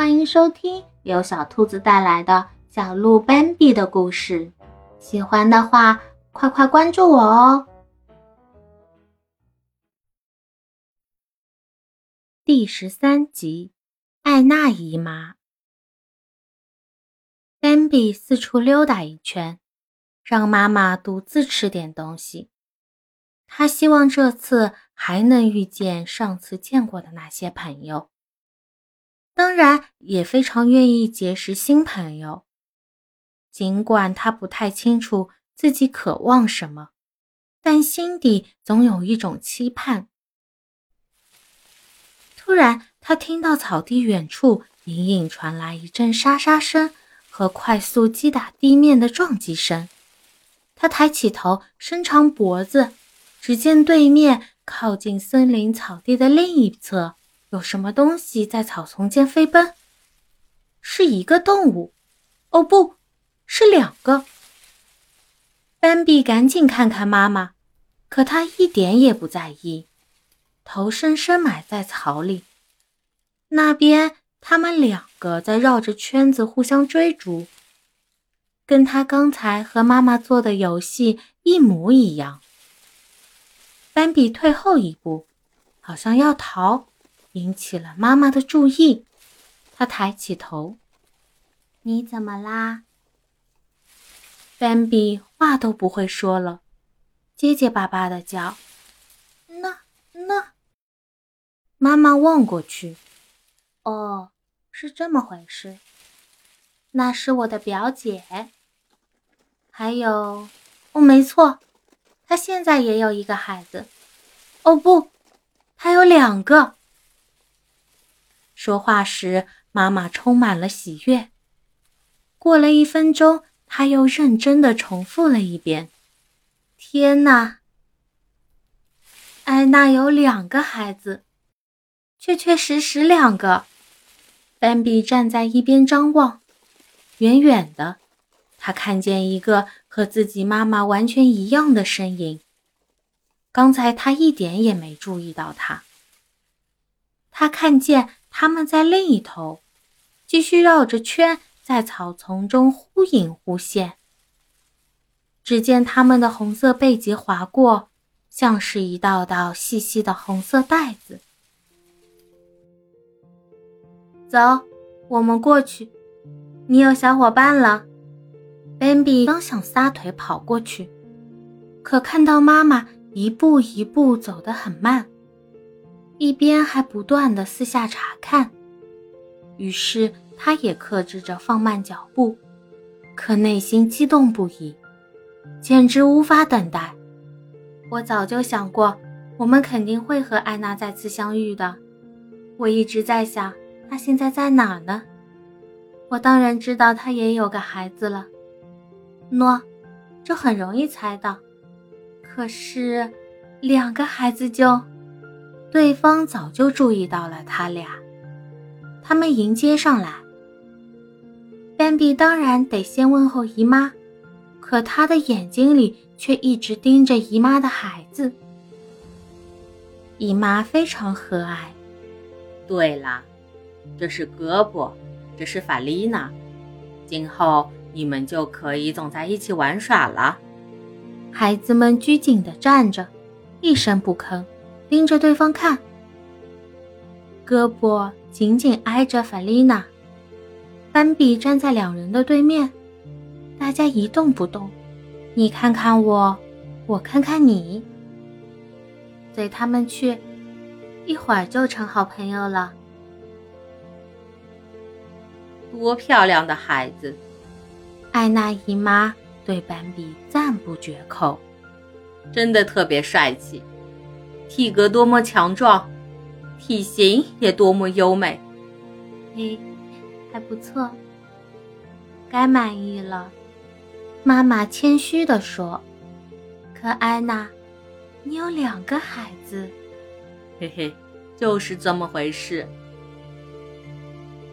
欢迎收听由小兔子带来的小鹿斑比的故事。喜欢的话，快快关注我哦！第十三集，艾娜姨妈。斑比四处溜达一圈，让妈妈独自吃点东西。他希望这次还能遇见上次见过的那些朋友。当然，也非常愿意结识新朋友。尽管他不太清楚自己渴望什么，但心底总有一种期盼。突然，他听到草地远处隐隐传来一阵沙沙声和快速击打地面的撞击声。他抬起头，伸长脖子，只见对面靠近森林草地的另一侧。有什么东西在草丛间飞奔？是一个动物？哦，不是两个。斑比赶紧看看妈妈，可他一点也不在意，头深深埋在草里。那边，他们两个在绕着圈子互相追逐，跟他刚才和妈妈做的游戏一模一样。斑比退后一步，好像要逃。引起了妈妈的注意，她抬起头：“你怎么啦？”斑比话都不会说了，结结巴巴的叫：“那那。”妈妈望过去：“哦，是这么回事。那是我的表姐。还有，哦，没错，她现在也有一个孩子。哦不，她有两个。”说话时，妈妈充满了喜悦。过了一分钟，她又认真的重复了一遍：“天哪！安娜有两个孩子，确确实实两个。”斑比站在一边张望，远远的，他看见一个和自己妈妈完全一样的身影。刚才他一点也没注意到他。他看见。他们在另一头，继续绕着圈，在草丛中忽隐忽现。只见他们的红色背脊划过，像是一道道细细的红色带子。走，我们过去。你有小伙伴了。斑比刚想撒腿跑过去，可看到妈妈一步一步走得很慢。一边还不断的四下查看，于是他也克制着放慢脚步，可内心激动不已，简直无法等待。我早就想过，我们肯定会和安娜再次相遇的。我一直在想，她现在在哪呢？我当然知道她也有个孩子了。喏，这很容易猜到。可是，两个孩子就……对方早就注意到了他俩，他们迎接上来。斑比当然得先问候姨妈，可他的眼睛里却一直盯着姨妈的孩子。姨妈非常和蔼。对了，这是胳膊，这是法丽娜，今后你们就可以总在一起玩耍了。孩子们拘谨地站着，一声不吭。盯着对方看，胳膊紧紧挨着法丽娜，斑比站在两人的对面，大家一动不动，你看看我，我看看你，随他们去，一会儿就成好朋友了。多漂亮的孩子！艾娜姨妈对斑比赞不绝口，真的特别帅气。体格多么强壮，体型也多么优美。嘿，还不错，该满意了。妈妈谦虚地说：“可安娜，你有两个孩子。”嘿嘿，就是这么回事。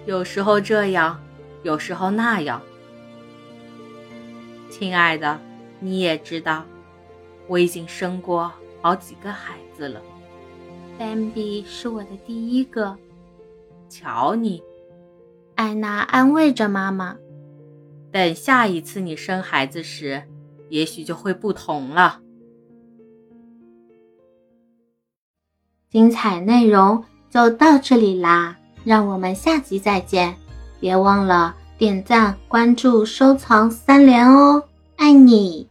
有时候这样，有时候那样。亲爱的，你也知道，我已经生过。好几个孩子了，b 斑比是我的第一个。瞧你，艾娜安慰着妈妈：“等下一次你生孩子时，也许就会不同了。”精彩内容就到这里啦，让我们下集再见！别忘了点赞、关注、收藏三连哦，爱你！